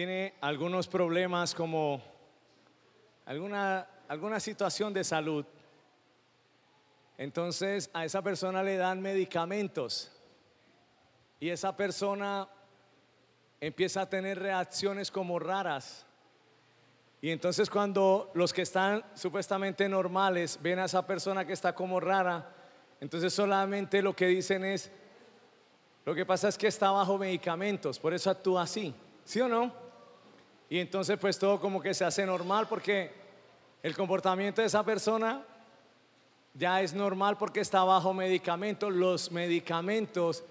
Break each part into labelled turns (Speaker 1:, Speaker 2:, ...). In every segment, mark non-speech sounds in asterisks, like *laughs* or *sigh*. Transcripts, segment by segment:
Speaker 1: tiene algunos problemas como alguna, alguna situación de salud, entonces a esa persona le dan medicamentos y esa persona empieza a tener reacciones como raras. Y entonces cuando los que están supuestamente normales ven a esa persona que está como rara, entonces solamente lo que dicen es, lo que pasa es que está bajo medicamentos, por eso actúa así, ¿sí o no? Y entonces pues todo como que se hace normal porque el comportamiento de esa persona ya es normal porque está bajo medicamentos. Los medicamentos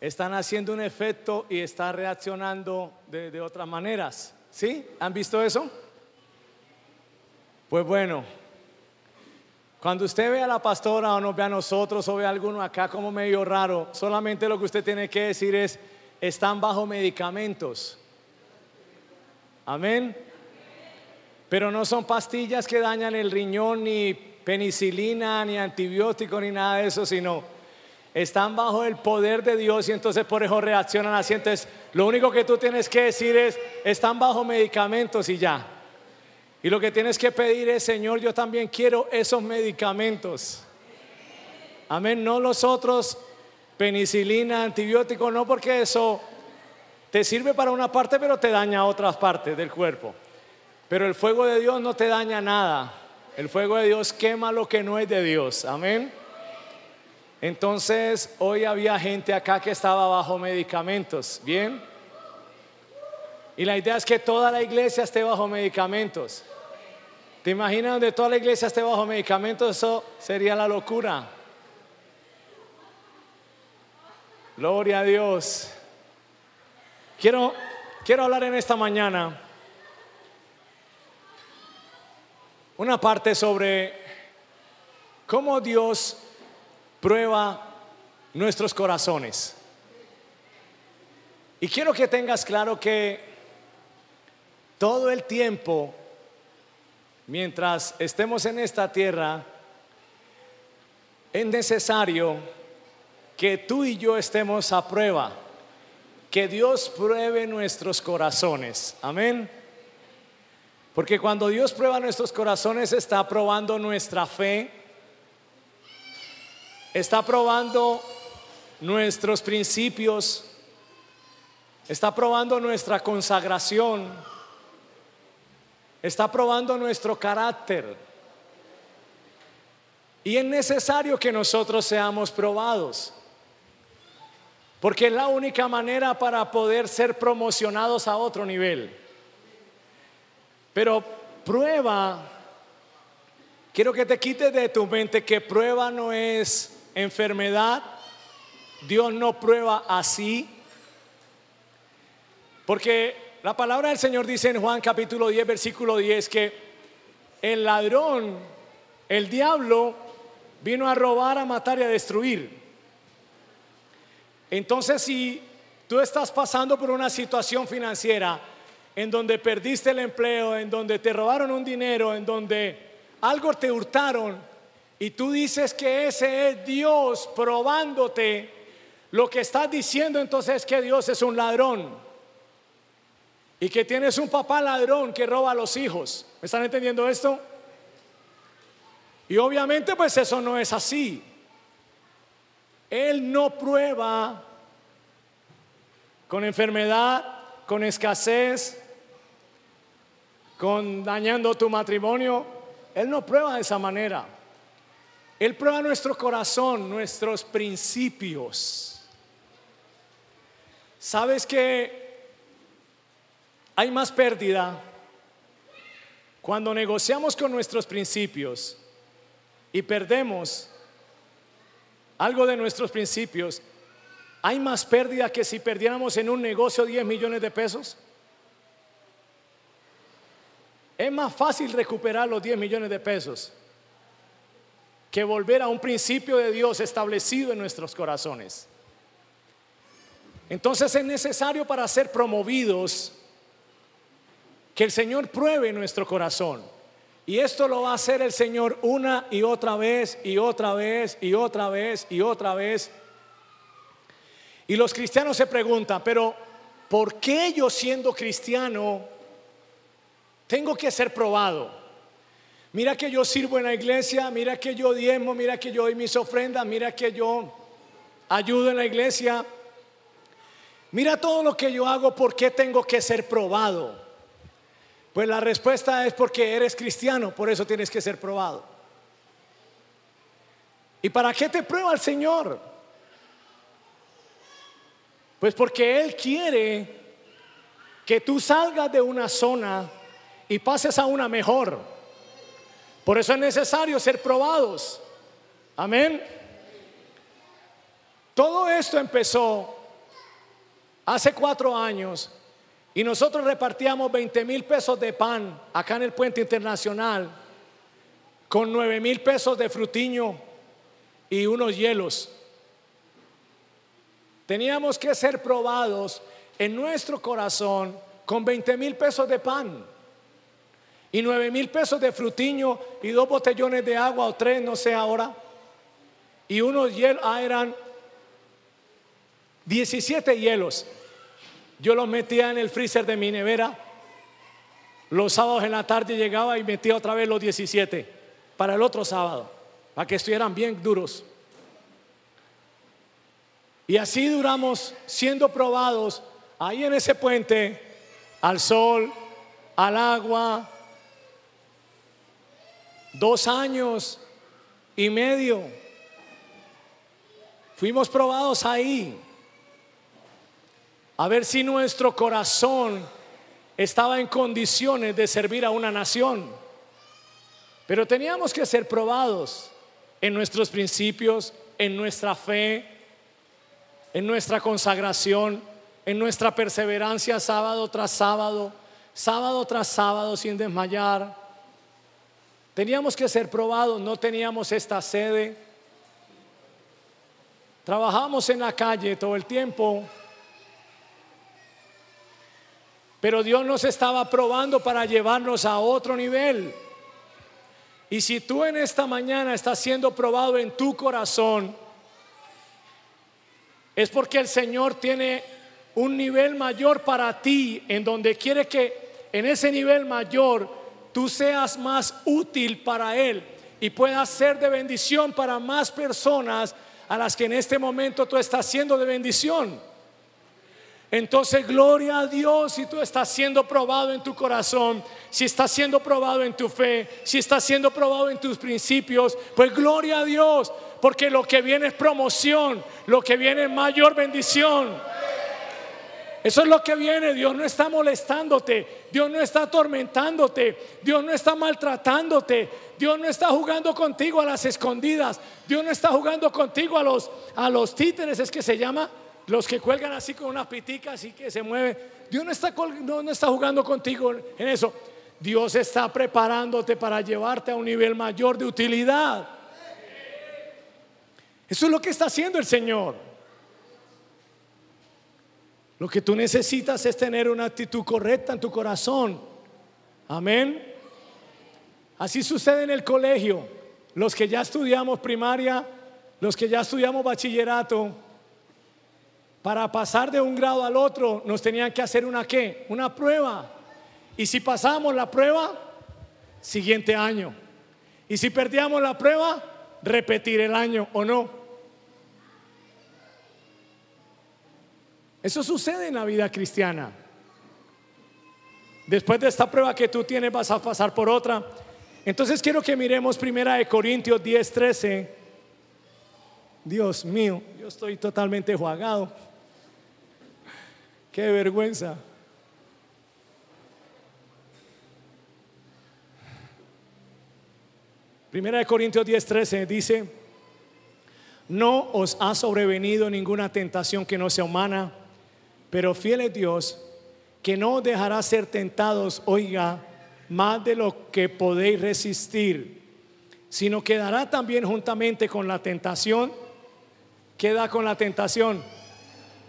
Speaker 1: están haciendo un efecto y está reaccionando de, otras maneras. ¿Sí? ¿Han visto eso? Pues bueno, cuando usted ve a la pastora o nos ve a nosotros o ve a alguno acá como medio raro, solamente lo que usted tiene que decir es, están bajo medicamentos. Amén. Pero no son pastillas que dañan el riñón, ni penicilina, ni antibiótico, ni nada de eso, sino están bajo el poder de Dios y entonces por eso reaccionan así. Entonces, lo único que tú tienes que decir es, están bajo medicamentos y ya. Y lo que tienes que pedir es, Señor, yo también quiero esos medicamentos. Amén, no los otros, penicilina, antibiótico, no porque eso te sirve para una parte, pero te daña otras partes del cuerpo. Pero el fuego de Dios no te daña nada. El fuego de Dios quema lo que no es de Dios. Amén. Entonces, hoy había gente acá que estaba bajo medicamentos. Bien. Y la idea es que toda la iglesia esté bajo medicamentos. ¿Te imaginas donde toda la iglesia esté bajo medicamentos? Eso sería la locura. Gloria a Dios. Quiero, quiero hablar en esta mañana una parte sobre cómo Dios prueba nuestros corazones. Y quiero que tengas claro que todo el tiempo mientras estemos en esta tierra, es necesario que tú y yo estemos a prueba, que Dios pruebe nuestros corazones. Amén. Porque cuando Dios prueba nuestros corazones está probando nuestra fe, está probando nuestros principios, está probando nuestra consagración está probando nuestro carácter. Y es necesario que nosotros seamos probados. Porque es la única manera para poder ser promocionados a otro nivel. Pero prueba, quiero que te quites de tu mente que prueba no es enfermedad. Dios no prueba así. Porque la palabra del Señor dice en Juan capítulo 10, versículo 10 que el ladrón, el diablo, vino a robar, a matar y a destruir. Entonces, si tú estás pasando por una situación financiera en donde perdiste el empleo, en donde te robaron un dinero, en donde algo te hurtaron, y tú dices que ese es Dios probándote, lo que estás diciendo entonces es que Dios es un ladrón y que tienes un papá ladrón que roba a los hijos. ¿Me están entendiendo esto? Y obviamente pues eso no es así. Él no prueba con enfermedad, con escasez, con dañando tu matrimonio. Él no prueba de esa manera. Él prueba nuestro corazón, nuestros principios. ¿Sabes que hay más pérdida cuando negociamos con nuestros principios y perdemos algo de nuestros principios. Hay más pérdida que si perdiéramos en un negocio 10 millones de pesos. Es más fácil recuperar los 10 millones de pesos que volver a un principio de Dios establecido en nuestros corazones. Entonces es necesario para ser promovidos que el Señor pruebe nuestro corazón. Y esto lo va a hacer el Señor una y otra vez y otra vez y otra vez y otra vez. Y los cristianos se preguntan, pero
Speaker 2: ¿por qué yo siendo cristiano tengo que ser probado? Mira que yo sirvo en la iglesia, mira que yo diezmo, mira que yo doy mis ofrendas, mira que yo ayudo en la iglesia. Mira todo lo que yo hago, ¿por qué tengo que ser probado? Pues la respuesta es porque eres cristiano, por eso tienes que ser probado. ¿Y para qué te prueba el Señor? Pues porque Él quiere que tú salgas de una zona y pases a una mejor. Por eso es necesario ser probados. Amén. Todo esto empezó hace cuatro años y nosotros repartíamos 20 mil pesos de pan acá en el puente internacional con 9 mil pesos de frutiño y unos hielos. Teníamos que ser probados en nuestro corazón con 20 mil pesos de pan y 9 mil pesos de frutiño y dos botellones de agua o tres, no sé ahora. Y unos hielos, ah, eran 17 hielos. Yo los metía en el freezer de mi nevera. Los sábados en la tarde llegaba y metía otra vez los 17 para el otro sábado, para que estuvieran bien duros. Y así duramos siendo probados ahí en ese puente, al sol, al agua, dos años y medio. Fuimos probados ahí a ver si nuestro corazón estaba en condiciones de servir a una nación. Pero teníamos que ser probados en nuestros principios, en nuestra fe, en nuestra consagración, en nuestra perseverancia sábado tras sábado, sábado tras sábado sin desmayar. Teníamos que ser probados, no teníamos esta sede. Trabajamos en la calle todo el tiempo Pero Dios nos estaba probando para llevarnos a otro nivel. Y si tú en esta mañana estás siendo probado en tu corazón, es porque el Señor tiene un nivel mayor para ti, en donde quiere que en ese nivel mayor tú seas más útil para Él y puedas ser de bendición para más personas a las que en este momento tú estás siendo de bendición. Entonces, gloria a Dios si tú estás siendo probado en tu corazón, si estás siendo probado en tu fe, si estás siendo probado en tus principios, pues gloria a Dios, porque lo que viene es promoción, lo que viene es mayor bendición. Eso es lo que viene. Dios no está molestándote. Dios no está atormentándote. Dios no está maltratándote. Dios no está jugando contigo a las escondidas. Dios no está jugando contigo a los, a los títeres. Es que se llama los que cuelgan así con una pitica así que se mueve. Dios no está, no está jugando contigo en eso. Dios está preparándote para llevarte a un nivel mayor de utilidad. Eso es lo que está haciendo el Señor. Lo que tú necesitas es tener una actitud correcta en tu corazón. Amén. Así sucede en el colegio. Los que ya estudiamos primaria, los que ya estudiamos bachillerato, para pasar de un grado al otro nos tenían que hacer una qué? Una prueba. Y si pasamos la prueba, siguiente año. Y si perdíamos la prueba, repetir el año o no. Eso sucede en la vida cristiana. Después de esta prueba que tú tienes vas a pasar por otra. Entonces quiero que miremos primera de Corintios 10, 13. Dios mío, yo estoy totalmente jugado. Qué vergüenza. Primera de Corintios 10:13 dice, no os ha sobrevenido ninguna tentación que no sea humana, pero fiel es Dios, que no os dejará ser tentados, oiga, más de lo que podéis resistir, sino que dará también juntamente con la tentación, queda con la tentación,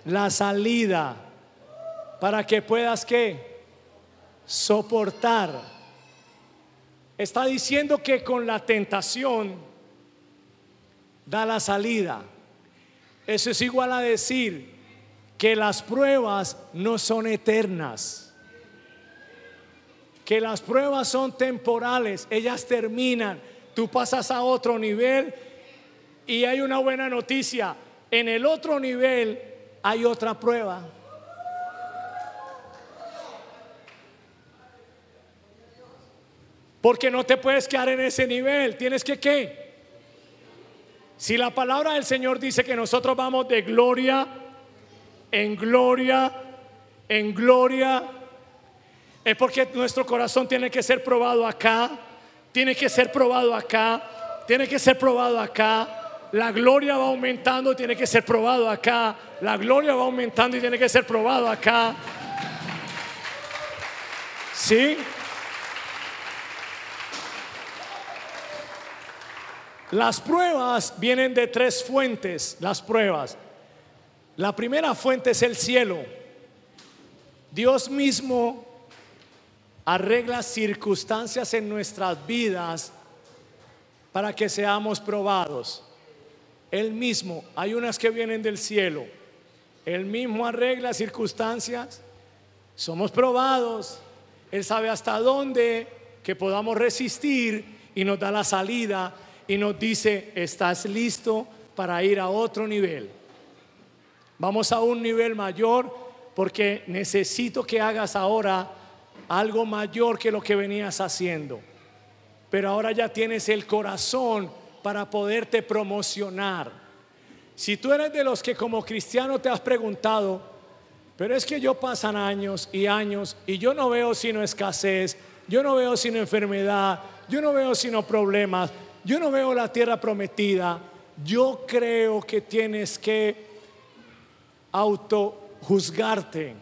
Speaker 2: la salida para que puedas que soportar. Está diciendo que con la tentación da la salida. Eso es igual a decir que las pruebas no son eternas, que las pruebas son temporales, ellas terminan, tú pasas a otro nivel y hay una buena noticia, en el otro nivel hay otra prueba. Porque no te puedes quedar en ese nivel, tienes que qué? Si la palabra del Señor dice que nosotros vamos de gloria en gloria, en gloria, es porque nuestro corazón tiene que ser probado acá, tiene que ser probado acá, tiene que ser probado acá. La gloria va aumentando, tiene que ser probado acá. La gloria va aumentando y tiene que ser probado acá. ¿Sí? Las pruebas vienen de tres fuentes, las pruebas. La primera fuente es el cielo. Dios mismo arregla circunstancias en nuestras vidas para que seamos probados. Él mismo, hay unas que vienen del cielo. Él mismo arregla circunstancias. Somos probados. Él sabe hasta dónde que podamos resistir y nos da la salida y nos dice, estás listo para ir a otro nivel. Vamos a un nivel mayor porque necesito que hagas ahora algo mayor que lo que venías haciendo. Pero ahora ya tienes el corazón para poderte promocionar. Si tú eres de los que como cristiano te has preguntado, pero es que yo pasan años y años y yo no veo sino escasez, yo no veo sino enfermedad, yo no veo sino problemas, yo no veo la tierra prometida, yo creo que tienes que autojuzgarte.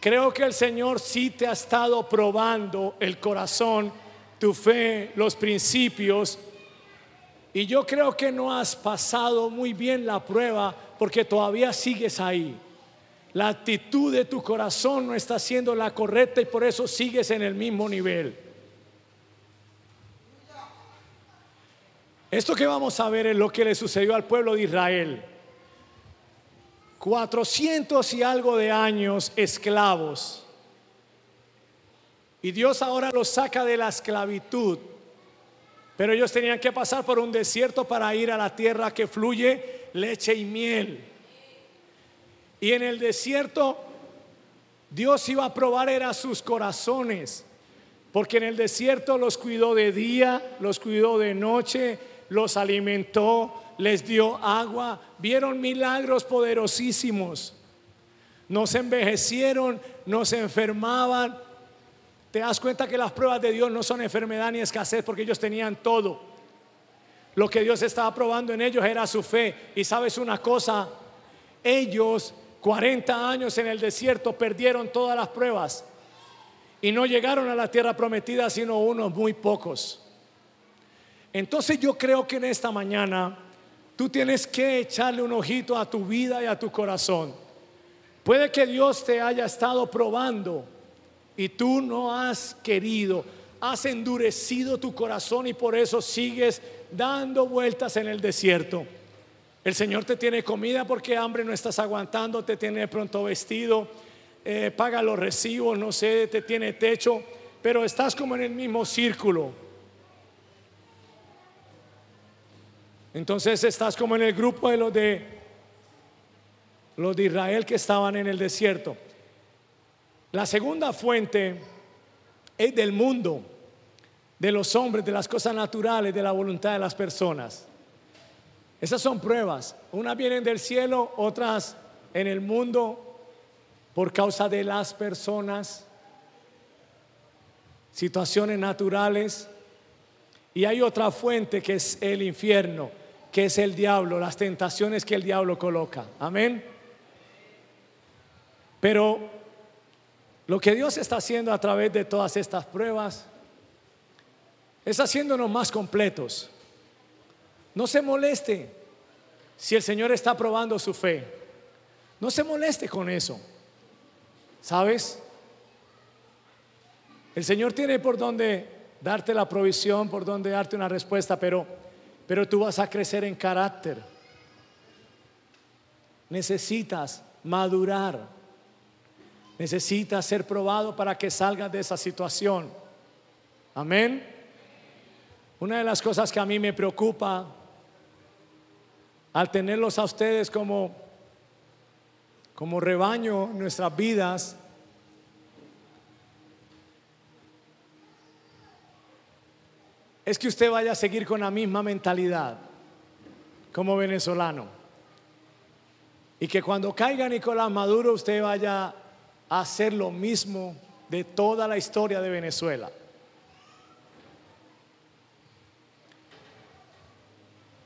Speaker 2: Creo que el Señor sí te ha estado probando el corazón, tu fe, los principios. Y yo creo que no has pasado muy bien la prueba porque todavía sigues ahí. La actitud de tu corazón no está siendo la correcta y por eso sigues en el mismo nivel. Esto que vamos a ver es lo que le sucedió al pueblo de Israel. 400 y algo de años esclavos. Y Dios ahora los saca de la esclavitud. Pero ellos tenían que pasar por un desierto para ir a la tierra que fluye leche y miel. Y en el desierto Dios iba a probar era sus corazones. Porque en el desierto los cuidó de día, los cuidó de noche, los alimentó, les dio agua, vieron milagros poderosísimos. No se envejecieron, no se enfermaban. Te das cuenta que las pruebas de Dios no son enfermedad ni escasez porque ellos tenían todo. Lo que Dios estaba probando en ellos era su fe. Y sabes una cosa, ellos 40 años en el desierto perdieron todas las pruebas y no llegaron a la tierra prometida sino unos muy pocos. Entonces yo creo que en esta mañana tú tienes que echarle un ojito a tu vida y a tu corazón. Puede que Dios te haya estado probando y tú no has querido, has endurecido tu corazón y por eso sigues dando vueltas en el desierto. El Señor te tiene comida porque hambre no estás aguantando, te tiene pronto vestido, eh, paga los recibos, no sé, te tiene techo, pero estás como en el mismo círculo. Entonces estás como en el grupo de los de los de Israel que estaban en el desierto. La segunda fuente es del mundo, de los hombres, de las cosas naturales, de la voluntad de las personas. Esas son pruebas. Unas vienen del cielo, otras en el mundo por causa de las personas, situaciones naturales. Y hay otra fuente que es el infierno que es el diablo, las tentaciones que el diablo coloca. Amén. Pero lo que Dios está haciendo a través de todas estas pruebas es haciéndonos más completos. No se moleste si el Señor está probando su fe. No se moleste con eso. ¿Sabes? El Señor tiene por donde darte la provisión, por donde darte una respuesta, pero pero tú vas a crecer en carácter. necesitas madurar. Necesitas ser probado para que salgas de esa situación. Amén. Una de las cosas que a mí me preocupa al tenerlos a ustedes como, como rebaño en nuestras vidas es que usted vaya a seguir con la misma mentalidad como venezolano. Y que cuando caiga Nicolás Maduro usted vaya a hacer lo mismo de toda la historia de Venezuela.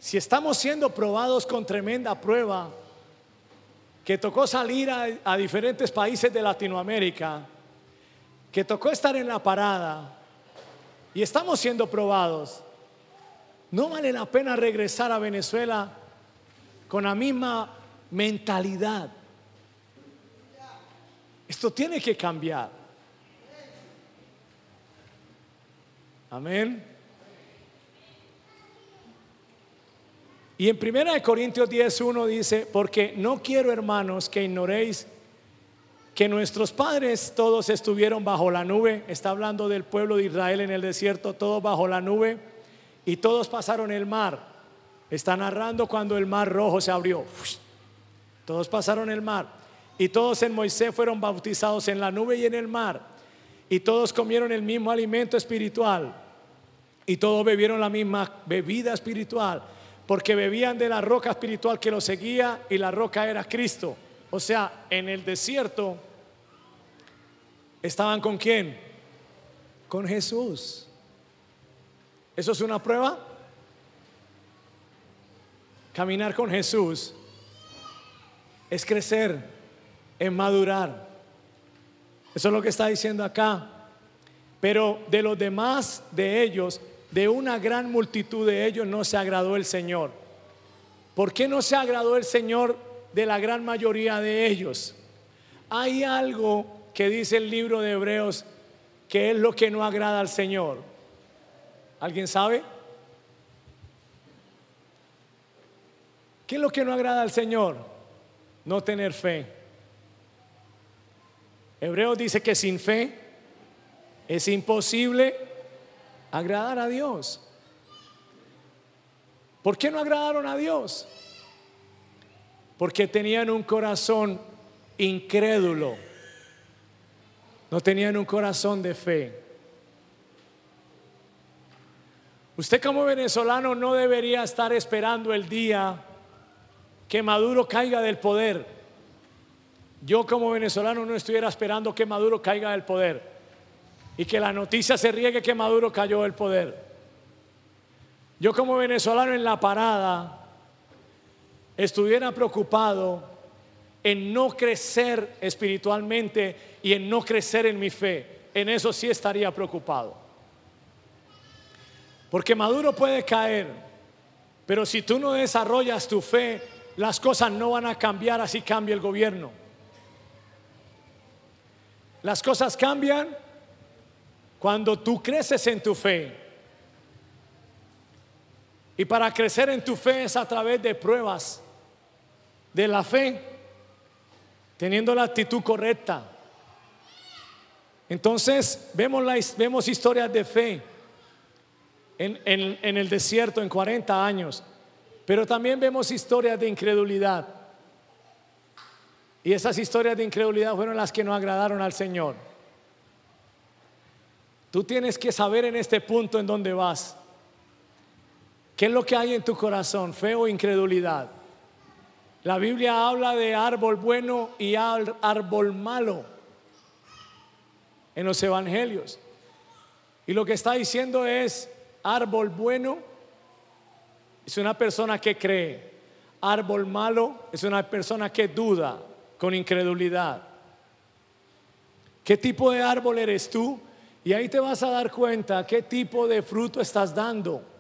Speaker 2: Si estamos siendo probados con tremenda prueba, que tocó salir a, diferentes países de Latinoamérica, que tocó estar en la parada, y estamos siendo probados, no vale la pena regresar a Venezuela con la misma mentalidad. Esto tiene que cambiar. Amén. Y en 1 Corintios 10.1 dice, porque no quiero hermanos que ignoréis que nuestros padres todos estuvieron bajo la nube, está hablando del pueblo de Israel en el desierto, todos bajo la nube, y todos pasaron el mar. Está narrando cuando el mar rojo se abrió. Todos pasaron el mar. Y todos en Moisés fueron bautizados en la nube y en el mar. Y todos comieron el mismo alimento espiritual. Y todos bebieron la misma bebida espiritual. Porque bebían de la roca espiritual que los seguía y la roca era Cristo. O sea, en el desierto estaban con quién? Con Jesús. ¿Eso es una prueba? Caminar con Jesús es crecer, es madurar. Eso es lo que está diciendo acá. Pero de los demás de ellos, de una gran multitud de ellos, no se agradó el Señor. ¿Por qué no se agradó el Señor de la gran mayoría de ellos. Hay algo que dice el libro de Hebreos que es lo que no agrada al Señor. ¿Alguien sabe? ¿Qué es lo que no agrada al Señor? No tener fe. Hebreos dice que sin fe es imposible agradar a Dios. ¿Por qué no agradaron a Dios? Porque tenían un corazón incrédulo, no tenían un corazón de fe. Usted como venezolano no debería estar esperando el día que Maduro caiga del poder. Yo como venezolano no estuviera esperando que Maduro caiga del poder y que la noticia se riegue que Maduro cayó del poder. Yo como venezolano en la parada estuviera preocupado en no crecer espiritualmente y en no crecer en mi fe, en eso sí estaría preocupado. Porque Maduro puede caer, pero si tú no desarrollas tu fe, las cosas no van a cambiar así cambia el gobierno. Las cosas cambian cuando tú creces en tu fe. Y para crecer en tu fe es a través de pruebas de la fe, teniendo la actitud correcta. Entonces vemos, la, vemos historias de fe en, en el desierto en 40 años, pero también vemos historias de incredulidad. Y esas historias de incredulidad fueron las que no agradaron al Señor. Tú tienes que saber en este punto en dónde vas. ¿Qué es lo que hay en tu corazón? ¿Fe o incredulidad? La Biblia habla de árbol bueno y árbol malo en los evangelios. Y lo que está diciendo es, árbol bueno es una persona que cree, árbol malo es una persona que duda con incredulidad. ¿Qué tipo de árbol eres tú? Y ahí te vas a dar cuenta qué tipo de fruto estás dando.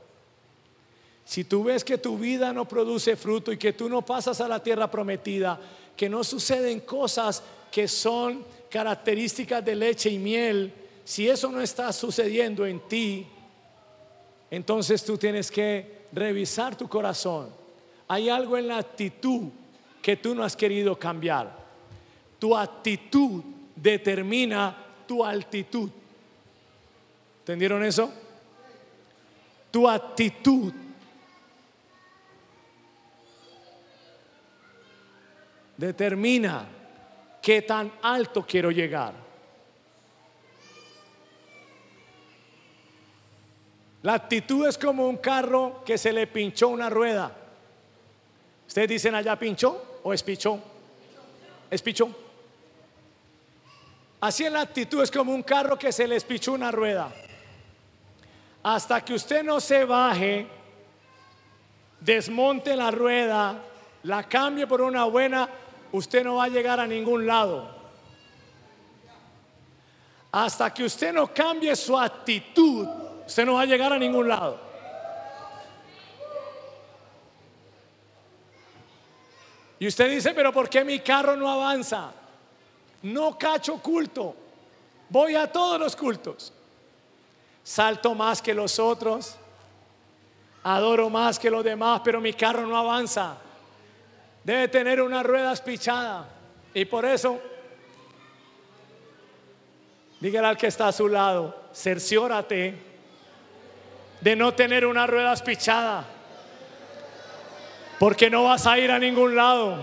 Speaker 2: Si tú ves que tu vida no produce fruto y que tú no pasas a la tierra prometida, que no suceden cosas que son características de leche y miel, si eso no está sucediendo en ti, entonces tú tienes que revisar tu corazón. Hay algo en la actitud que tú no has querido cambiar. Tu actitud determina tu altitud. ¿Entendieron eso? Tu actitud determina qué tan alto quiero llegar. La actitud es como un carro que se le pinchó una rueda. ¿Ustedes dicen allá pinchó o es pichó? Es. Así en la actitud es como un carro que se le pichó una rueda. Hasta que usted no se baje, desmonte la rueda, la cambie por una buena, usted no va a llegar a ningún lado. Hasta que usted no cambie su actitud, usted no va a llegar a ningún lado. Y usted dice, pero ¿por qué mi carro no avanza? No cacho culto. Voy a todos los cultos. Salto más que los otros. Adoro más que los demás, pero mi carro no avanza. Debe tener una rueda espichada. Y por eso, dígale al que está a su lado, cerciórate de no tener una rueda espichada. Porque no vas a ir a ningún lado.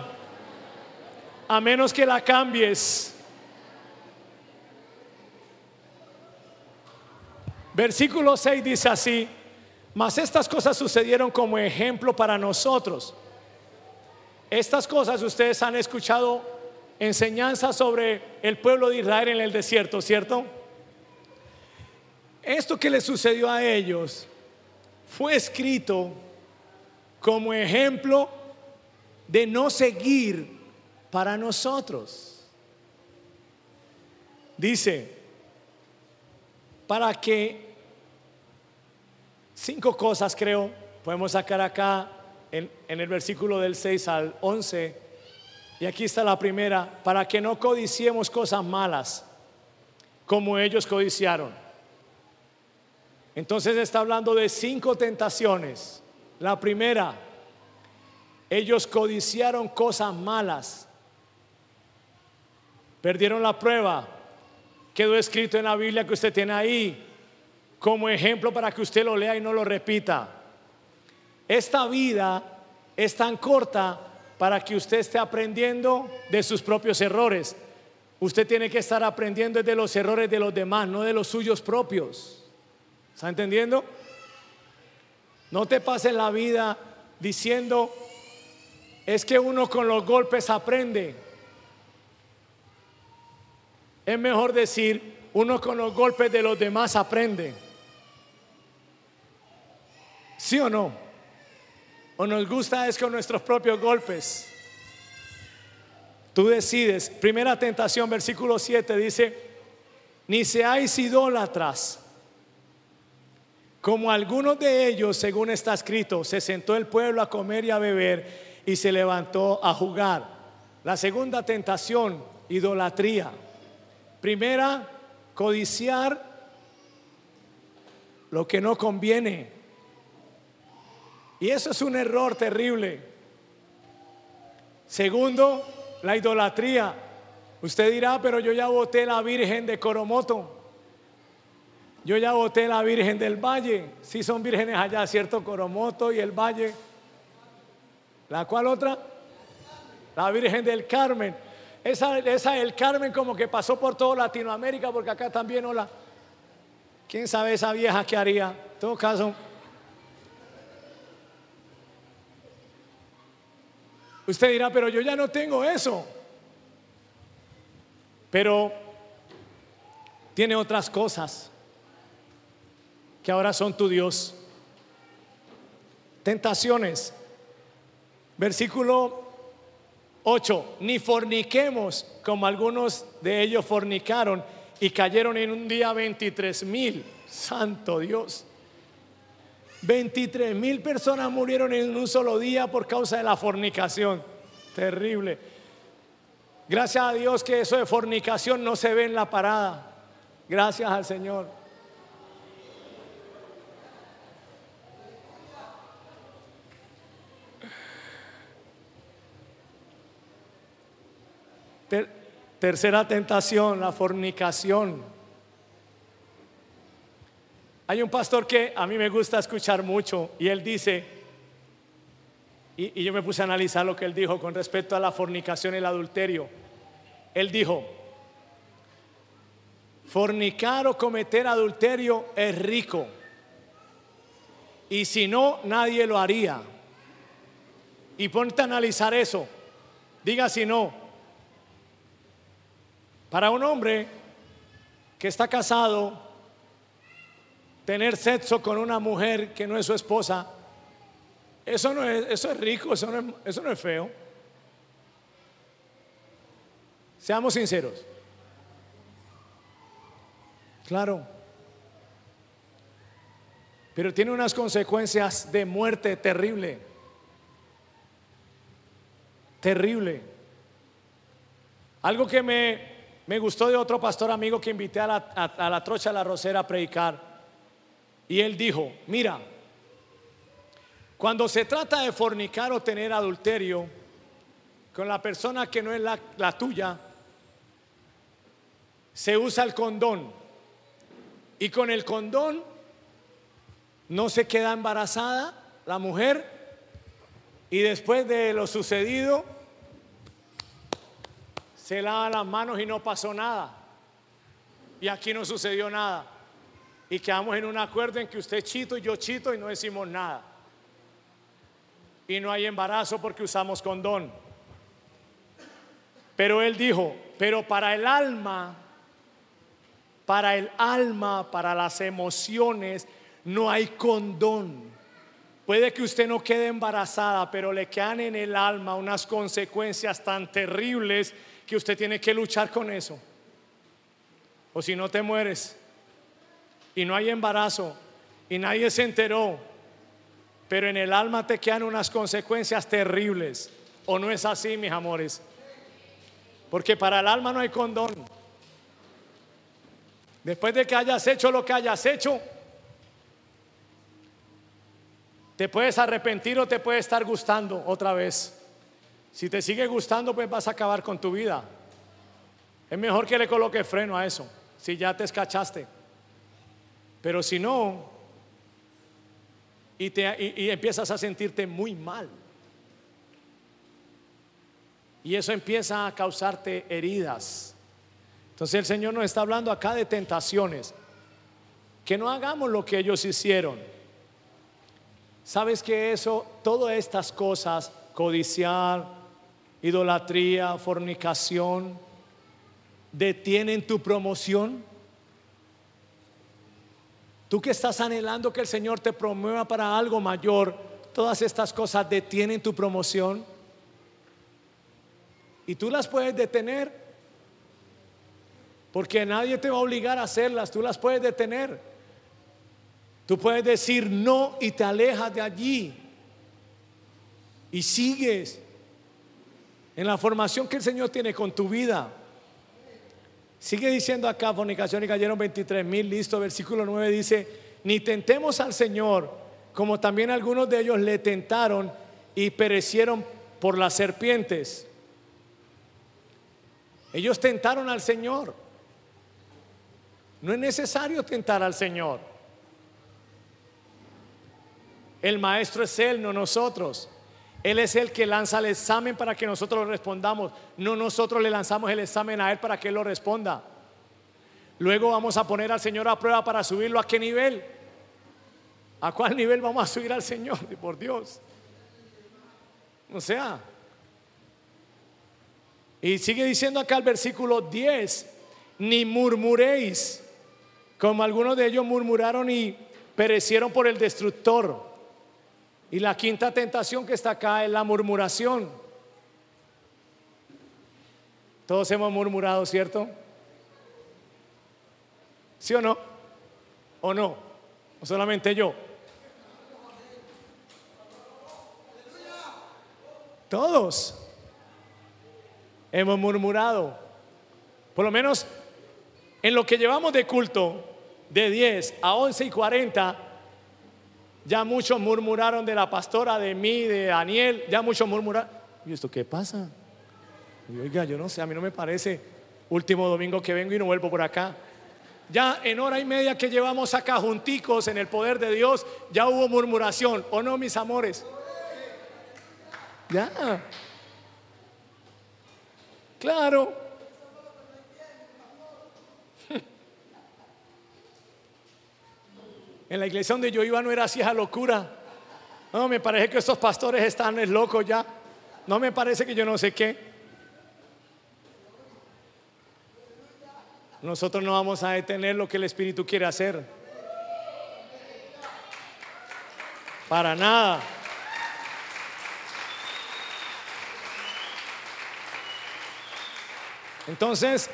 Speaker 2: A menos que la cambies. Versículo 6 dice así, mas estas cosas sucedieron como ejemplo para nosotros estas cosas ustedes han escuchado enseñanzas sobre el pueblo de Israel en el desierto, ¿cierto? Esto que le sucedió a ellos fue escrito como ejemplo de no seguir para nosotros. Dice, para que cinco cosas creo podemos sacar acá en, el versículo del 6 al 11. Y aquí está la primera, para que no codiciemos cosas malas como ellos codiciaron. Entonces está hablando de cinco tentaciones. La primera, ellos codiciaron cosas malas. Perdieron la prueba. Quedó escrito en la Biblia que usted tiene ahí como ejemplo para que usted lo lea y no lo repita. Esta vida es tan corta para que usted esté aprendiendo de sus propios errores. Usted tiene que estar aprendiendo de los errores de los demás, no de los suyos propios. ¿Está entendiendo? No te pases la vida diciendo, es que uno con los golpes aprende. Es mejor decir, uno con los golpes de los demás aprende. ¿Sí o no? O nos gusta es con nuestros propios golpes. Tú decides. Primera tentación, versículo 7 dice, ni seáis idólatras. Como algunos de ellos, según está escrito, se sentó el pueblo a comer y a beber y se levantó a jugar. La segunda tentación, idolatría. Primera, codiciar lo que no conviene. Y eso es un error terrible. Segundo, la idolatría. Usted dirá, pero yo ya voté la Virgen de Coromoto. Yo ya voté la Virgen del Valle. Si son vírgenes allá, ¿cierto? Coromoto y el Valle. ¿La cual otra? La Virgen del Carmen. Esa, esa del Carmen como que pasó por toda Latinoamérica, porque acá también hola. ¿Quién sabe esa vieja que haría? En todo caso, Usted dirá, pero yo ya no tengo eso. Pero tiene otras cosas que ahora son tu Dios. Tentaciones. Versículo 8. Ni forniquemos como algunos de ellos fornicaron y cayeron en un día 23 mil. Santo Dios. 23 mil personas murieron en un solo día por causa de la fornicación. Terrible. Gracias a Dios que eso de fornicación no se ve en la parada. Gracias al Señor. Ter- tercera tentación, la fornicación. Hay un pastor que a mí me gusta escuchar mucho y él dice, y, yo me puse a analizar lo que él dijo con respecto a la fornicación y el adulterio. Él dijo, fornicar o cometer adulterio es rico. Y si no, nadie lo haría. Y ponte a analizar eso. Diga si no. Para un hombre que está casado, tener sexo con una mujer que no es su esposa, eso no es, eso es rico, eso no es, eso no es feo. Seamos sinceros. Claro. Pero tiene unas consecuencias de muerte terrible. Terrible. Algo que me, me gustó de otro pastor amigo que invité a la, a, a la trocha de la rosera a predicar. Y él dijo, mira, cuando se trata de fornicar o tener adulterio con la persona que no es la, tuya, se usa el condón. Y con el condón no se queda embarazada la mujer y después de lo sucedido se lava las manos y no pasó nada. Y aquí no sucedió nada. Y quedamos en un acuerdo en que usted chito y yo chito y no decimos nada. Y no hay embarazo porque usamos condón. Pero él dijo, pero para el alma, para el alma, para las emociones, no hay condón. Puede que usted no quede embarazada, pero le quedan en el alma unas consecuencias tan terribles que usted tiene que luchar con eso. O si no te mueres y no hay embarazo y nadie se enteró, pero en el alma te quedan unas consecuencias terribles. ¿O no es así, mis amores? Porque para el alma no hay condón. Después de que hayas hecho lo que hayas hecho, te puedes arrepentir o te puede estar gustando otra vez. Si te sigue gustando, pues vas a acabar con tu vida. Es mejor que le coloques freno a eso, si ya te escachaste. Pero si no, y, te, y, empiezas a sentirte muy mal. Y eso empieza a causarte heridas. Entonces el Señor nos está hablando acá de tentaciones. Que no hagamos lo que ellos hicieron. ¿Sabes que eso, todas estas cosas, codiciar, idolatría, fornicación, detienen tu promoción? Tú que estás anhelando que el Señor te promueva para algo mayor, todas estas cosas detienen tu promoción. Y tú las puedes detener. Porque nadie te va a obligar a hacerlas, tú las puedes detener. Tú puedes decir no y te alejas de allí. Y sigues en la formación que el Señor tiene con tu vida. Sigue diciendo acá, fornicación y cayeron 23 mil, listo, versículo 9 dice, ni tentemos al Señor, como también algunos de ellos le tentaron y perecieron por las serpientes. Ellos tentaron al Señor. No es necesario tentar al Señor. El maestro es Él, no nosotros. Él es el que lanza el examen para que nosotros lo respondamos. No nosotros le lanzamos el examen a Él para que Él lo responda. Luego vamos a poner al Señor a prueba para subirlo a qué nivel. ¿A cuál nivel vamos a subir al Señor? *laughs* Por Dios. O sea. Y sigue diciendo acá el versículo 10, ni murmuréis, como algunos de ellos murmuraron y perecieron por el destructor. Y la quinta tentación que está acá es la murmuración. Todos hemos murmurado, ¿cierto? ¿Sí o no? ¿O no? ¿O solamente yo? Todos hemos murmurado. Por lo menos en lo que llevamos de culto, de 10 a 11 y 40, ya muchos murmuraron de la pastora, de mí, de Daniel, ya muchos murmuraron. ¿Y esto qué pasa? Oiga, yo no sé, a mí no me parece último domingo que vengo y no vuelvo por acá. Ya en hora y media que llevamos acá junticos en el poder de Dios, ya hubo murmuración, ¿o no, mis amores? Ya. Claro. En la iglesia donde yo iba no era así esa locura. No, me parece que estos pastores están locos ya. No me parece que yo no sé qué. Nosotros no vamos a detener lo que el Espíritu quiere hacer. Para nada. Entonces,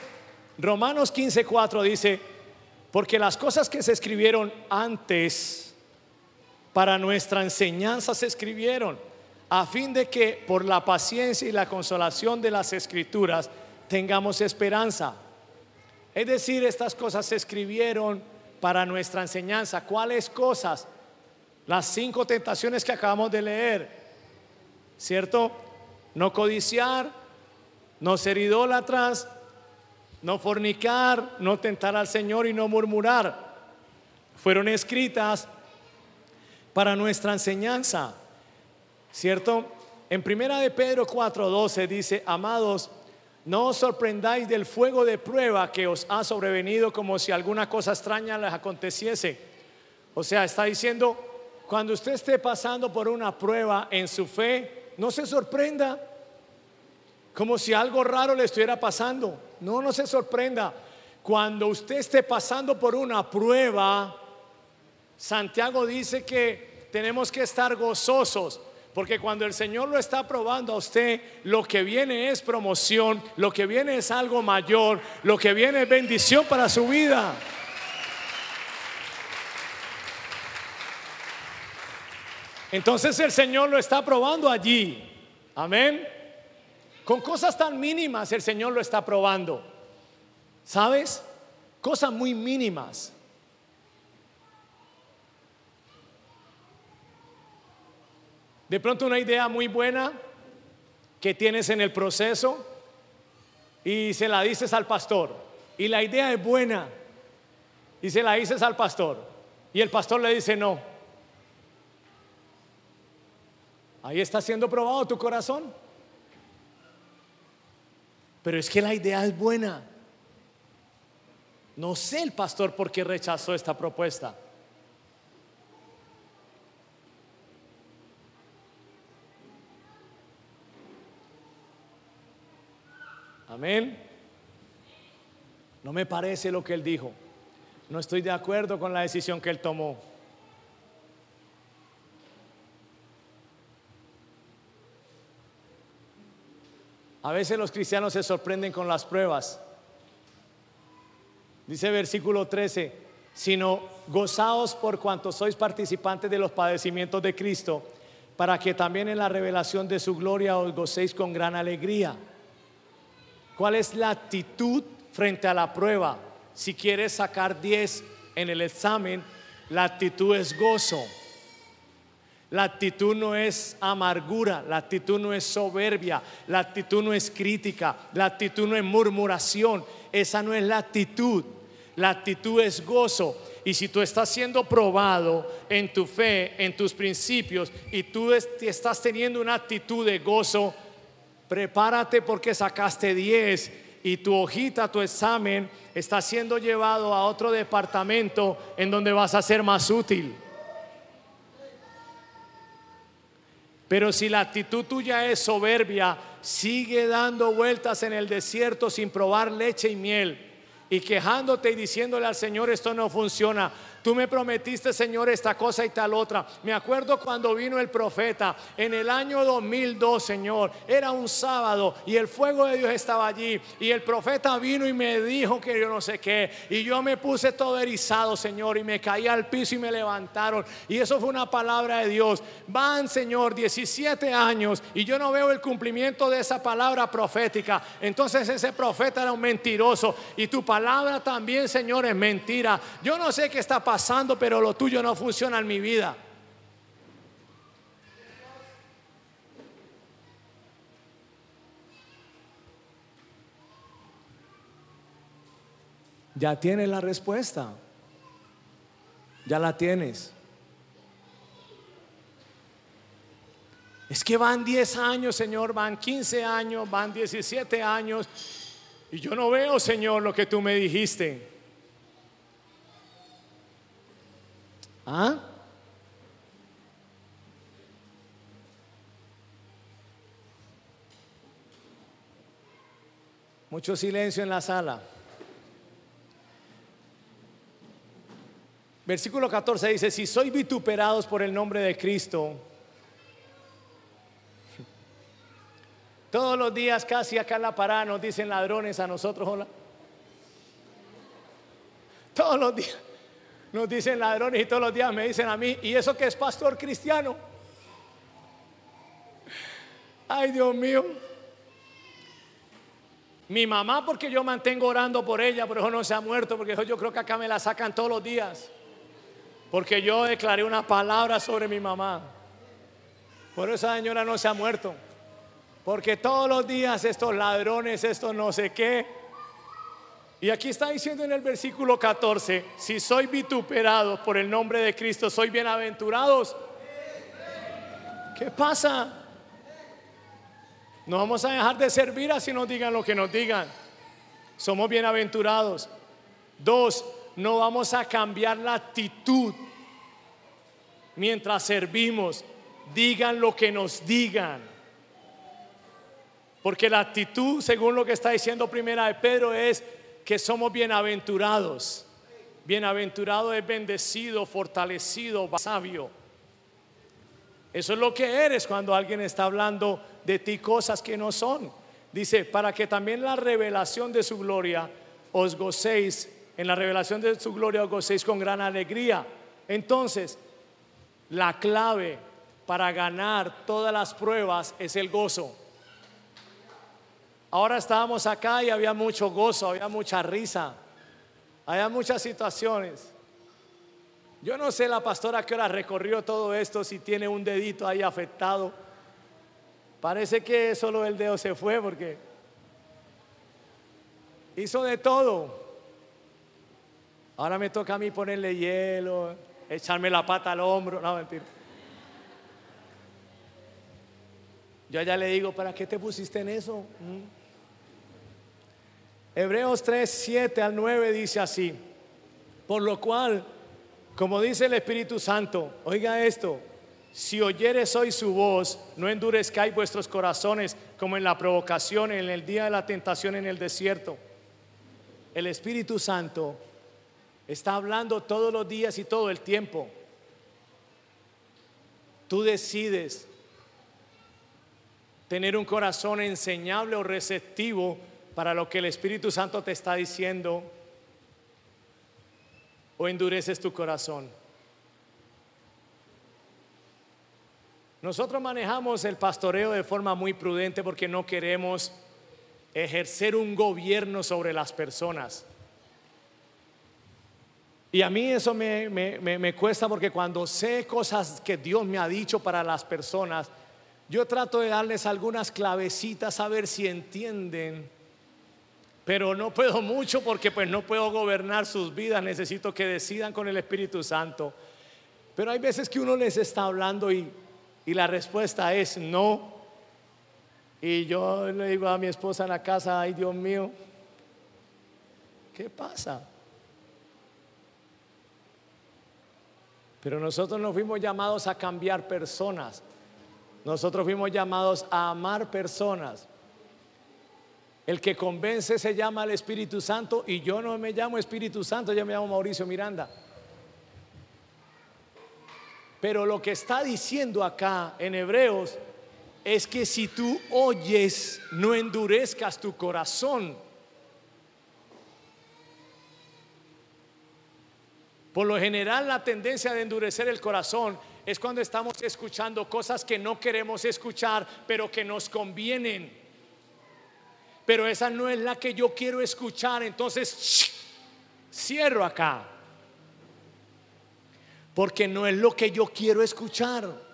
Speaker 2: Romanos 15:4 dice, porque las cosas que se escribieron antes para nuestra enseñanza se escribieron, a fin de que por la paciencia y la consolación de las escrituras tengamos esperanza. Es decir, estas cosas se escribieron para nuestra enseñanza. ¿Cuáles cosas? Las cinco tentaciones que acabamos de leer. ¿Cierto? No codiciar, no ser idólatras, no fornicar, no tentar al Señor y no murmurar. Fueron escritas para nuestra enseñanza. ¿Cierto? En primera de Pedro 4:12 dice, "Amados, no os sorprendáis del fuego de prueba que os ha sobrevenido como si alguna cosa extraña les aconteciese." O sea, está diciendo, cuando usted esté pasando por una prueba en su fe, no se sorprenda como si algo raro le estuviera pasando. No, no se sorprenda. Cuando usted esté pasando por una prueba, Santiago dice que tenemos que estar gozosos. Porque cuando el Señor lo está probando a usted, lo que viene es promoción, lo que viene es algo mayor, lo que viene es bendición para su vida. Entonces el Señor lo está probando allí. Amén. Con cosas tan mínimas el Señor lo está probando. ¿Sabes? Cosas muy mínimas. De pronto una idea muy buena que tienes en el proceso y se la dices al pastor. Y la idea es buena y se la dices al pastor. Y el pastor le dice no. Ahí está siendo probado tu corazón. Pero es que la idea es buena. No sé el pastor por qué rechazó esta propuesta. Amén. No me parece lo que él dijo. No estoy de acuerdo con la decisión que él tomó. A veces los cristianos se sorprenden con las pruebas. Dice versículo 13, sino gozaos por cuanto sois participantes de los padecimientos de Cristo, para que también en la revelación de su gloria os gocéis con gran alegría. ¿Cuál es la actitud frente a la prueba? Si quieres sacar 10 en el examen, la actitud es gozo. La actitud no es amargura, la actitud no es soberbia, la actitud no es crítica, la actitud no es murmuración, esa no es la actitud. La actitud es gozo. Y si tú estás siendo probado en tu fe, en tus principios, y tú estás teniendo una actitud de gozo, prepárate porque sacaste 10 y tu hojita, tu examen, está siendo llevado a otro departamento en donde vas a ser más útil. Pero si la actitud tuya es soberbia, sigue dando vueltas en el desierto sin probar leche y miel y quejándote y diciéndole al Señor esto no funciona. Tú me prometiste, Señor, esta cosa y tal otra. Me acuerdo cuando vino el profeta en el año 2002, Señor. Era un sábado y el fuego de Dios estaba allí. Y el profeta vino y me dijo que yo no sé qué. Y yo me puse todo erizado, Señor, y me caí al piso y me levantaron. Y eso fue una palabra de Dios. Van, Señor, 17 años y yo no veo el cumplimiento de esa palabra profética. Entonces ese profeta era un mentiroso. Y tu palabra también, Señor, es mentira. Yo no sé qué está pasando pero lo tuyo no funciona en mi vida.
Speaker 1: Ya tienes la respuesta. Ya la tienes. Es que van 10 años, Señor, van 15 años, van 17 años, y yo no veo, Señor, lo que tú me dijiste. ¿Ah? Mucho silencio en la sala. Versículo 14 dice, si sois vituperados por el nombre de Cristo, *laughs* todos los días casi acá en la parada nos dicen ladrones a nosotros, hola. Todos los días nos dicen ladrones y todos los días me dicen a mí, ¿y eso que es pastor cristiano? Ay, Dios mío. Mi mamá, porque yo mantengo orando por ella, pero eso no se ha muerto, porque yo creo que acá me la sacan todos los días. Porque yo declaré una palabra sobre mi mamá. Por eso esa señora no se ha muerto. Porque todos los días estos ladrones, estos no sé qué. Y aquí está diciendo en el versículo 14, si soy vituperados por el nombre de Cristo, soy bienaventurados. ¿Qué pasa? No vamos a dejar de servir así nos digan lo que nos digan. Somos bienaventurados. Dos, no vamos a cambiar la actitud mientras servimos. Digan lo que nos digan. Porque la actitud, según lo que está diciendo primera de Pedro, es que somos bienaventurados. Bienaventurado es bendecido, fortalecido, sabio. Eso es lo que eres cuando alguien está hablando de ti cosas que no son. Dice, para que también la revelación de su gloria os gocéis, en la revelación de su gloria os gocéis con gran alegría. Entonces, la clave para ganar todas las pruebas es el gozo. Ahora estábamos acá y había mucho gozo, había mucha risa, había muchas situaciones. Yo no sé la pastora que hora recorrió todo esto, si tiene un dedito ahí afectado. Parece que solo el dedo se fue porque hizo de todo. Ahora me toca a mí ponerle hielo, echarme la pata al hombro. No, mentira. Yo ya le digo, ¿para qué te pusiste en eso? ¿Mm? Hebreos 3, 7 al 9 dice así. Por lo cual como dice el Espíritu Santo, oiga esto, si oyeres hoy su voz, no endurezcáis vuestros corazones como en la provocación, en el día de la tentación en el desierto. El Espíritu Santo está hablando todos los días y todo el tiempo. Tú decides tener un corazón enseñable o receptivo para lo que el Espíritu Santo te está diciendo o endureces tu corazón. Nosotros manejamos el pastoreo de forma muy prudente porque no queremos ejercer un gobierno sobre las personas. Y a mí eso me, me, cuesta porque cuando sé cosas que Dios me ha dicho para las personas, yo trato de darles algunas clavecitas a ver si entienden pero no puedo mucho porque pues no puedo gobernar sus vidas, necesito que decidan con el Espíritu Santo. Pero hay veces que uno les está hablando y, y la respuesta es no. Y yo le digo a mi esposa en la casa, ay Dios mío, ¿qué pasa? Pero nosotros no fuimos llamados a cambiar personas. Nosotros fuimos llamados a amar personas. El que convence se llama el Espíritu Santo y yo no me llamo Espíritu Santo, yo me llamo Mauricio Miranda. Pero lo que está diciendo acá en Hebreos es que si tú oyes, no endurezcas tu corazón. Por lo general la tendencia de endurecer el corazón es cuando estamos escuchando cosas que no queremos escuchar, pero que nos convienen pero esa no es la que yo quiero escuchar, entonces cierro acá. Porque no es lo que yo quiero escuchar.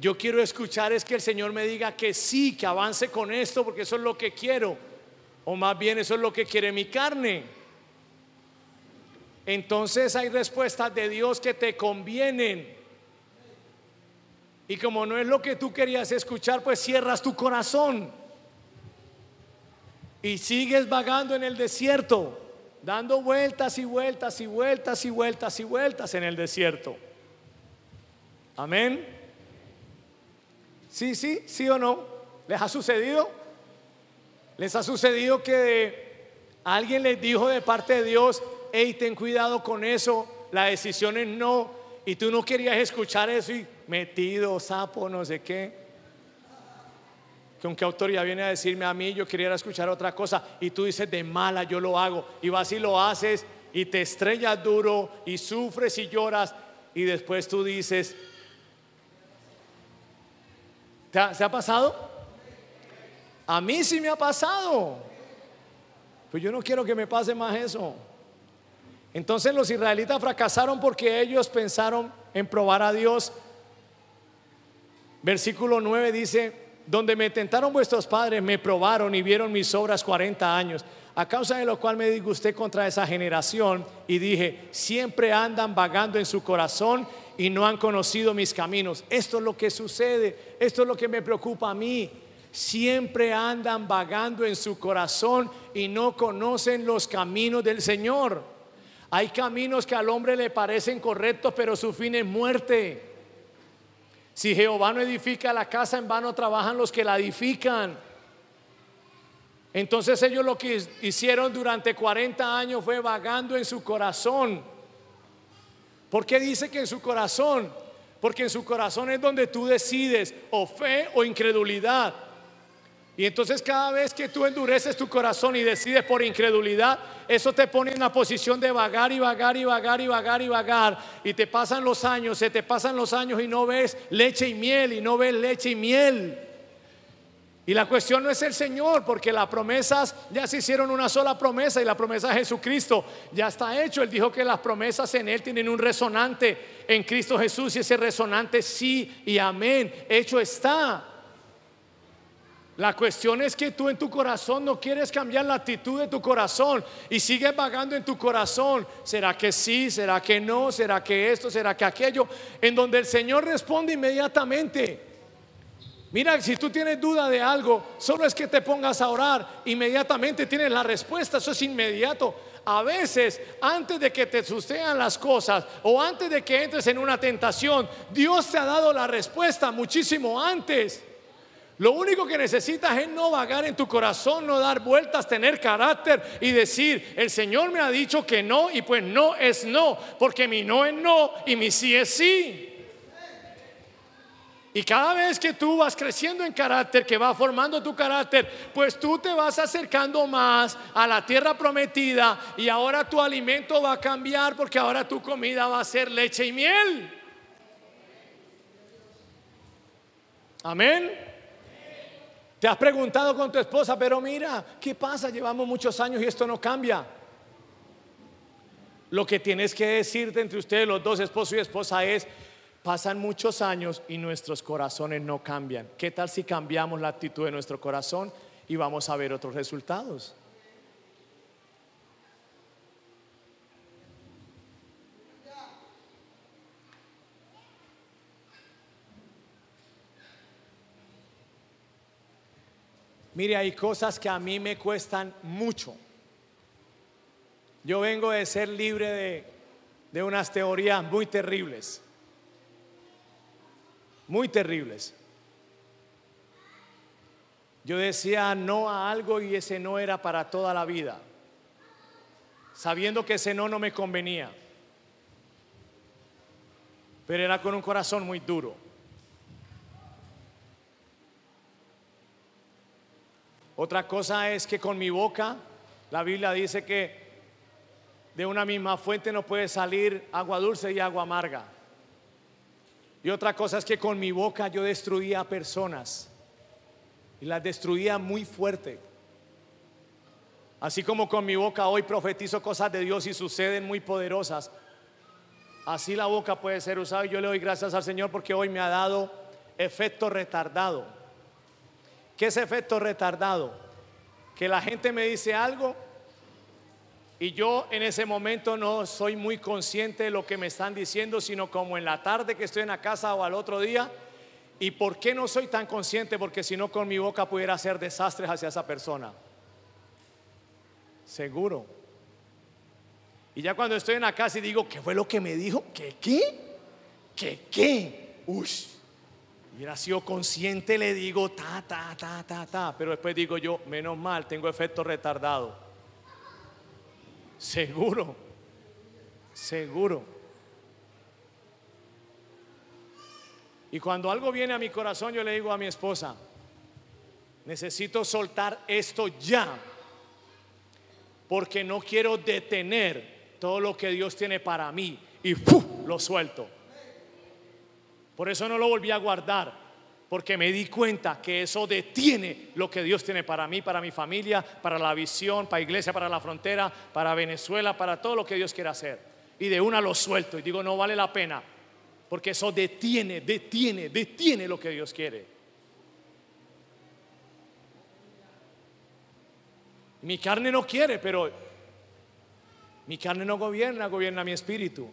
Speaker 1: Yo quiero escuchar es que el Señor me diga que sí, que avance con esto, porque eso es lo que quiero. O más bien eso es lo que quiere mi carne.
Speaker 2: entonces hay respuestas de Dios que te convienen. Y como no es lo que tú querías escuchar, pues cierras tu corazón. Y sigues vagando en el desierto, dando vueltas y vueltas y vueltas y vueltas y vueltas en el desierto. Amén. Sí, sí, sí o no. ¿Les ha sucedido? ¿Les ha sucedido que alguien les dijo de parte de Dios, hey, ten cuidado con eso, la decisión es no, y tú no querías escuchar eso y metido, sapo, no sé qué. ¿Con qué autoridad viene a decirme a mí? Yo quería escuchar otra cosa y tú dices de mala, yo lo hago. Y vas y lo haces y te estrellas duro y sufres y lloras y después tú dices, ¿te ha, ¿se ha pasado? A mí sí me ha pasado. Pues yo no quiero que me pase más eso. Entonces los israelitas fracasaron porque ellos pensaron en probar a Dios. Versículo 9 dice, donde me tentaron vuestros padres, me probaron y vieron mis obras 40 años, a causa de lo cual me disgusté contra esa generación y dije, siempre andan vagando en su corazón y no han conocido mis caminos. Esto es lo que sucede, esto es lo que me preocupa a mí. Siempre andan vagando en su corazón y no conocen los caminos del Señor. Hay caminos que al hombre le parecen correctos, pero su fin es muerte. Si Jehová no edifica la casa, en vano trabajan los que la edifican. Entonces ellos lo que hicieron durante 40 años fue vagando en su corazón. ¿Por qué dice que en su corazón? Porque en su corazón es donde tú decides o fe o incredulidad. Y entonces cada vez que tú endureces tu corazón y decides por incredulidad, eso te pone en una posición de vagar y vagar y vagar y vagar y vagar. Y te pasan los años, se te pasan los años y no ves leche y miel y no ves leche y miel. Y la cuestión no es el Señor, porque las promesas ya se hicieron una sola promesa y la promesa de Jesucristo ya está hecho. Él dijo que las promesas en Él tienen un resonante en Cristo Jesús y ese resonante sí y amén, hecho está. La cuestión es que tú en tu corazón no quieres cambiar la actitud de tu corazón y sigues vagando en tu corazón. ¿Será que sí? ¿Será que no? ¿Será que esto? ¿Será que aquello? En donde el Señor responde inmediatamente. Mira, si tú tienes duda de algo, solo es que te pongas a orar, inmediatamente tienes la respuesta, eso es inmediato. A veces, antes de que te sucedan las cosas o antes de que entres en una tentación, Dios te ha dado la respuesta muchísimo antes. Lo único que necesitas es no vagar en tu corazón, no dar vueltas, tener carácter y decir, el Señor me ha dicho que no y pues no es no, porque mi no es no y mi sí es sí. Y cada vez que tú vas creciendo en carácter, que va formando tu carácter, pues tú te vas acercando más a la tierra prometida y ahora tu alimento va a cambiar porque ahora tu comida va a ser leche y miel. Amén. Te has preguntado con tu esposa, pero mira, ¿qué pasa? Llevamos muchos años y esto no cambia. Lo que tienes que decirte entre ustedes, los dos, esposo y esposa, es, pasan muchos años y nuestros corazones no cambian. ¿Qué tal si cambiamos la actitud de nuestro corazón y vamos a ver otros resultados? Mire, hay cosas que a mí me cuestan mucho. Yo vengo de ser libre de, unas teorías muy terribles. Muy terribles. Yo decía no a algo y ese no era para toda la vida. Sabiendo que ese no no me convenía. Pero era con un corazón muy duro. Otra cosa es que con mi boca, la Biblia dice que de una misma fuente no puede salir agua dulce y agua amarga. Y otra cosa es que con mi boca yo destruía a personas y las destruía muy fuerte. Así como con mi boca hoy profetizo cosas de Dios y suceden muy poderosas. Así la boca puede ser usada y yo le doy gracias al Señor porque hoy me ha dado efecto retardado. ¿Qué es efecto retardado? Que la gente me dice algo Y yo en ese momento no soy muy consciente de lo que me están diciendo, sino como en la tarde que estoy en la casa o al otro día. ¿Y por qué no soy tan consciente? Porque si no con mi boca pudiera hacer desastres hacia esa persona. Seguro. Y ya cuando estoy en la casa y digo, ¿qué fue lo que me dijo? ¿Qué qué? ¿Qué qué? Uy, hubiera sido consciente, le digo, ta, ta, ta, ta, ta. Pero después digo yo, menos mal, tengo efecto retardado. Seguro, seguro. Y cuando algo viene a mi corazón, yo le digo a mi esposa, necesito soltar esto ya, porque no quiero detener todo lo que Dios tiene para mí. Y lo suelto. Por eso no lo volví a guardar porque me di cuenta que eso detiene lo que Dios tiene para mí, para mi familia, para la visión, para iglesia, para la frontera, para Venezuela, para todo lo que Dios quiere hacer. Y de una lo suelto y digo, no vale la pena, porque eso detiene, detiene, detiene lo que Dios quiere. Mi carne no quiere, pero mi carne no gobierna, gobierna mi espíritu.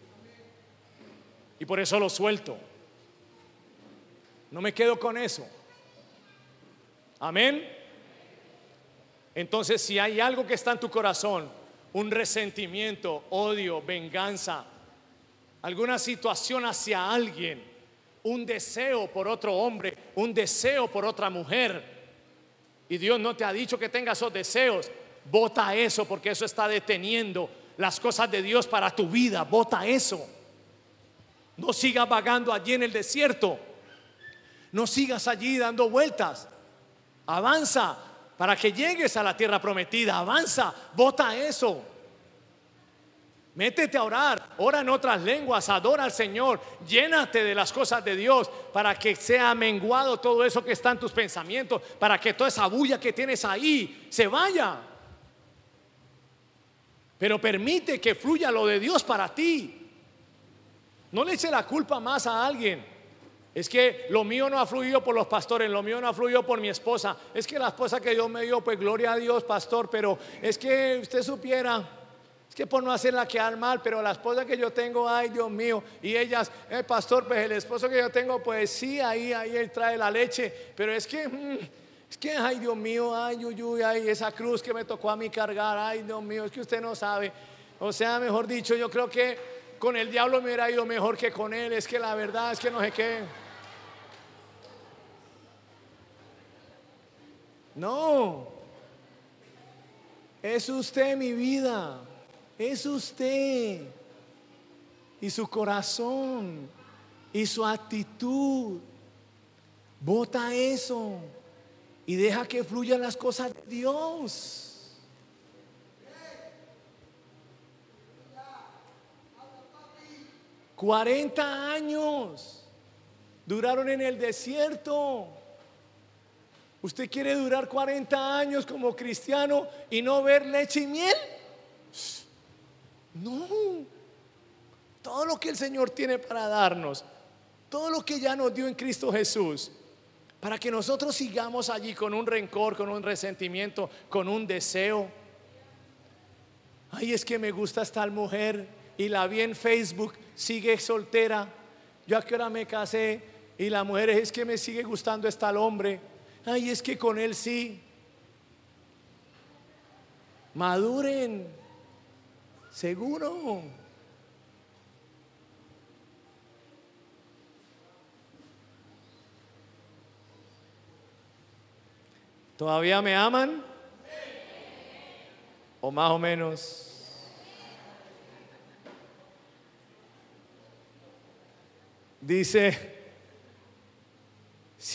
Speaker 2: Y por eso lo suelto. No me quedo con eso. Amén. Entonces, si hay algo que está en tu corazón, un resentimiento, odio, venganza, alguna situación hacia alguien, un deseo por otro hombre, un deseo por otra mujer, y Dios no te ha dicho que tengas esos deseos, vota eso porque eso está deteniendo las cosas de Dios para tu vida, vota eso. No sigas vagando allí en el desierto. No sigas allí dando vueltas. Avanza para que llegues a la tierra prometida. Avanza, vota eso. Métete a orar, ora en otras lenguas, adora al Señor, llénate de las cosas de Dios para que sea menguado todo eso que está en tus pensamientos, para que toda esa bulla que tienes ahí se vaya. Pero permite que fluya lo de Dios para ti. No le eche la culpa más a alguien. Es que lo mío no ha fluido por los pastores, lo mío no ha fluido por mi esposa. Es que la esposa que Dios me dio, pues gloria a Dios, pastor, pero es que usted supiera, es que por no hacerla quedar mal, pero la esposa que yo tengo, ay Dios mío, y ellas, el eh, pastor, pues el esposo que yo tengo, pues sí, ahí, ahí él trae la leche, pero es que, mm, es que, ay Dios mío, ay, uy, ay, esa cruz que me tocó a mí cargar, ay Dios mío, es que usted no sabe. O sea, mejor dicho, yo creo que con el diablo me hubiera ido mejor que con él, es que la verdad es que no sé qué. No. Es usted mi vida. Es usted. Y su corazón. Y su actitud. Bota eso. Y deja que fluyan las cosas de Dios. Cuarenta años duraron en el desierto. ¿Usted quiere durar 40 años como cristiano y no ver leche y miel? No. Todo lo que el Señor tiene para darnos, todo lo que ya nos dio en Cristo Jesús, para que nosotros sigamos allí con un rencor, con un resentimiento, con un deseo. Ay, es que me gusta esta mujer y la vi en Facebook, sigue soltera. Yo a qué hora me casé y la mujer es que me sigue gustando esta hombre ay, es que con él sí. Maduren, seguro. ¿Todavía me aman? ¿O más o menos? Dice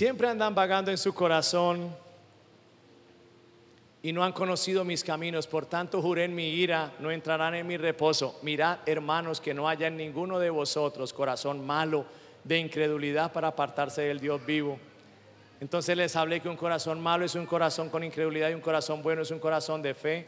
Speaker 2: Siempre andan vagando en su corazón y no han conocido mis caminos. Por tanto, juré en mi ira, no entrarán en mi reposo. Mirad, hermanos, que no haya en ninguno de vosotros corazón malo de incredulidad para apartarse del Dios vivo. Entonces les hablé que un corazón malo es un corazón con incredulidad y un corazón bueno es un corazón de fe.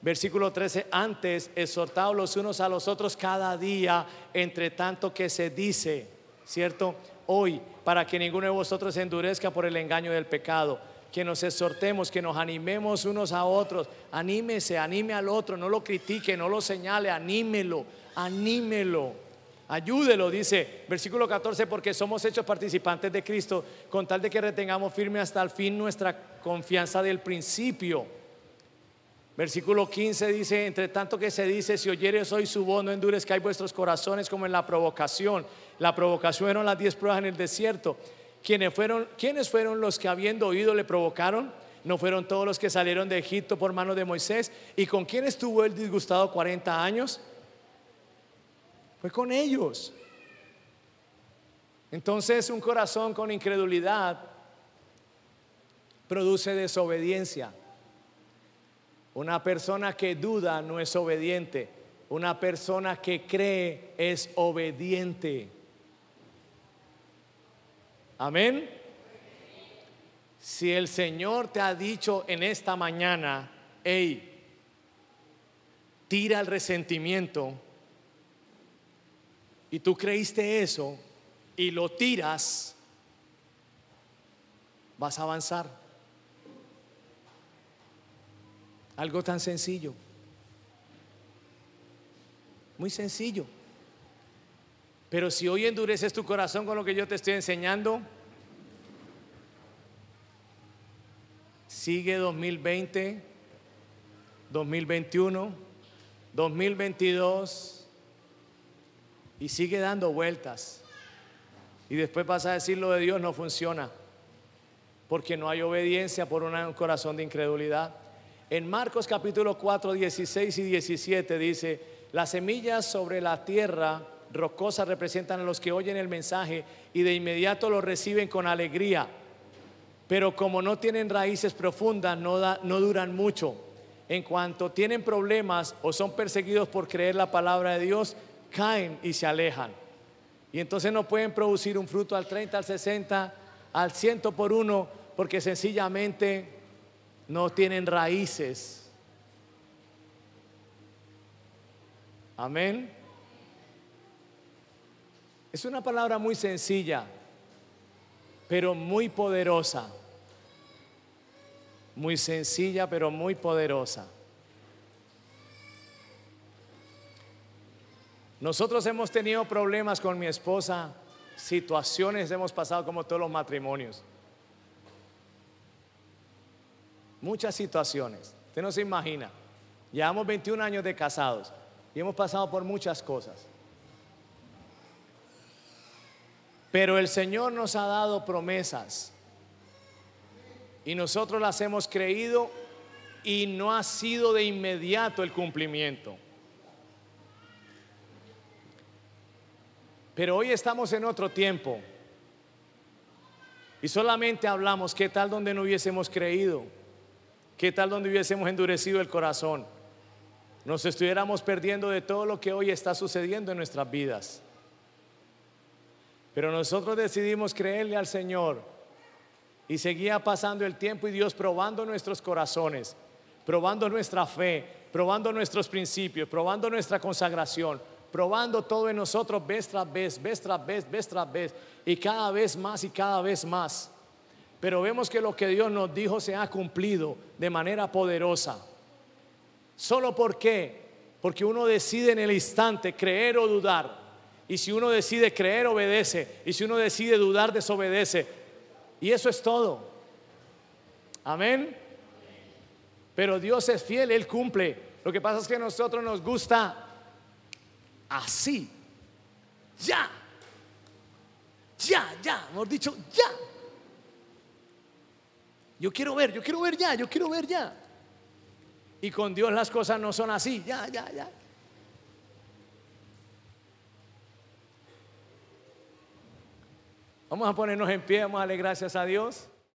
Speaker 2: Versículo 13, antes exhortados los unos a los otros cada día, entre tanto que se dice, ¿cierto? Hoy para que ninguno de vosotros se endurezca por el engaño del pecado. que nos exhortemos, que nos animemos unos a otros. Anímese, anime al otro, no lo critique, no lo señale, anímelo, anímelo. Ayúdelo, dice versículo 14, porque somos hechos participantes de Cristo, con tal de que retengamos firme hasta el fin nuestra confianza del principio. Versículo 15 dice, entre tanto que se dice, si oyeres hoy su voz, no endurezcáis vuestros corazones como en la provocación. La provocación eran las diez pruebas en el desierto. ¿Quiénes fueron, ¿Quiénes fueron los que habiendo oído le provocaron? ¿No fueron todos los que salieron de Egipto por mano de Moisés? ¿Y con quién estuvo él disgustado 40 años? Fue con ellos. Entonces un corazón con incredulidad produce desobediencia. Una persona que duda no es obediente. Una persona que cree es obediente. Amén. Si el Señor te ha dicho en esta mañana, hey, tira el resentimiento, y tú creíste eso y lo tiras, vas a avanzar. Algo tan sencillo. Muy sencillo. Pero si hoy endureces tu corazón con lo que yo te estoy enseñando, sigue 2020, 2021, 2022 y sigue dando vueltas. Y después vas a decir lo de Dios no funciona, porque no hay obediencia por un corazón de incredulidad. En Marcos capítulo 4, 16 y 17 dice, las semillas sobre la tierra rocosa representan a los que oyen el mensaje y de inmediato lo reciben con alegría. Pero como no tienen raíces profundas, no, no duran mucho. En cuanto tienen problemas o son perseguidos por creer la palabra de Dios, caen y se alejan. Y entonces no pueden producir un fruto al 30, al 60, al 100 por uno, porque sencillamente no tienen raíces. Amén. Es una palabra muy sencilla, pero muy poderosa. Muy sencilla, pero muy poderosa. Nosotros hemos tenido problemas con mi esposa, situaciones hemos pasado como todos los matrimonios. Muchas situaciones. Usted no se imagina. Llevamos 21 años de casados y hemos pasado por muchas cosas. Pero el Señor nos ha dado promesas y nosotros las hemos creído y no ha sido de inmediato el cumplimiento. Pero hoy estamos en otro tiempo. Y solamente hablamos, ¿qué tal donde no hubiésemos creído? ¿Qué tal donde hubiésemos endurecido el corazón? Nos estuviéramos perdiendo de todo lo que hoy está sucediendo en nuestras vidas. Pero nosotros decidimos creerle al Señor y seguía pasando el tiempo y Dios probando nuestros corazones, probando nuestra fe, probando nuestros principios, probando nuestra consagración, probando todo en nosotros vez tras vez, vez tras vez, vez tras vez, y cada vez más y cada vez más. Pero vemos que lo que Dios nos dijo se ha cumplido de manera poderosa. ¿Solo por qué? Porque uno decide en el instante creer o dudar. Y si uno decide creer, obedece. Y si uno decide dudar, desobedece. Y eso es todo. Amén. Pero Dios es fiel, Él cumple. Lo que pasa es que a nosotros nos gusta así. Ya. Ya, ya. Hemos dicho, ya. Yo quiero ver, yo quiero ver ya, yo quiero ver ya. Y con Dios las cosas no son así. Ya, ya, ya. Vamos a ponernos en pie, vamos a darle gracias a Dios.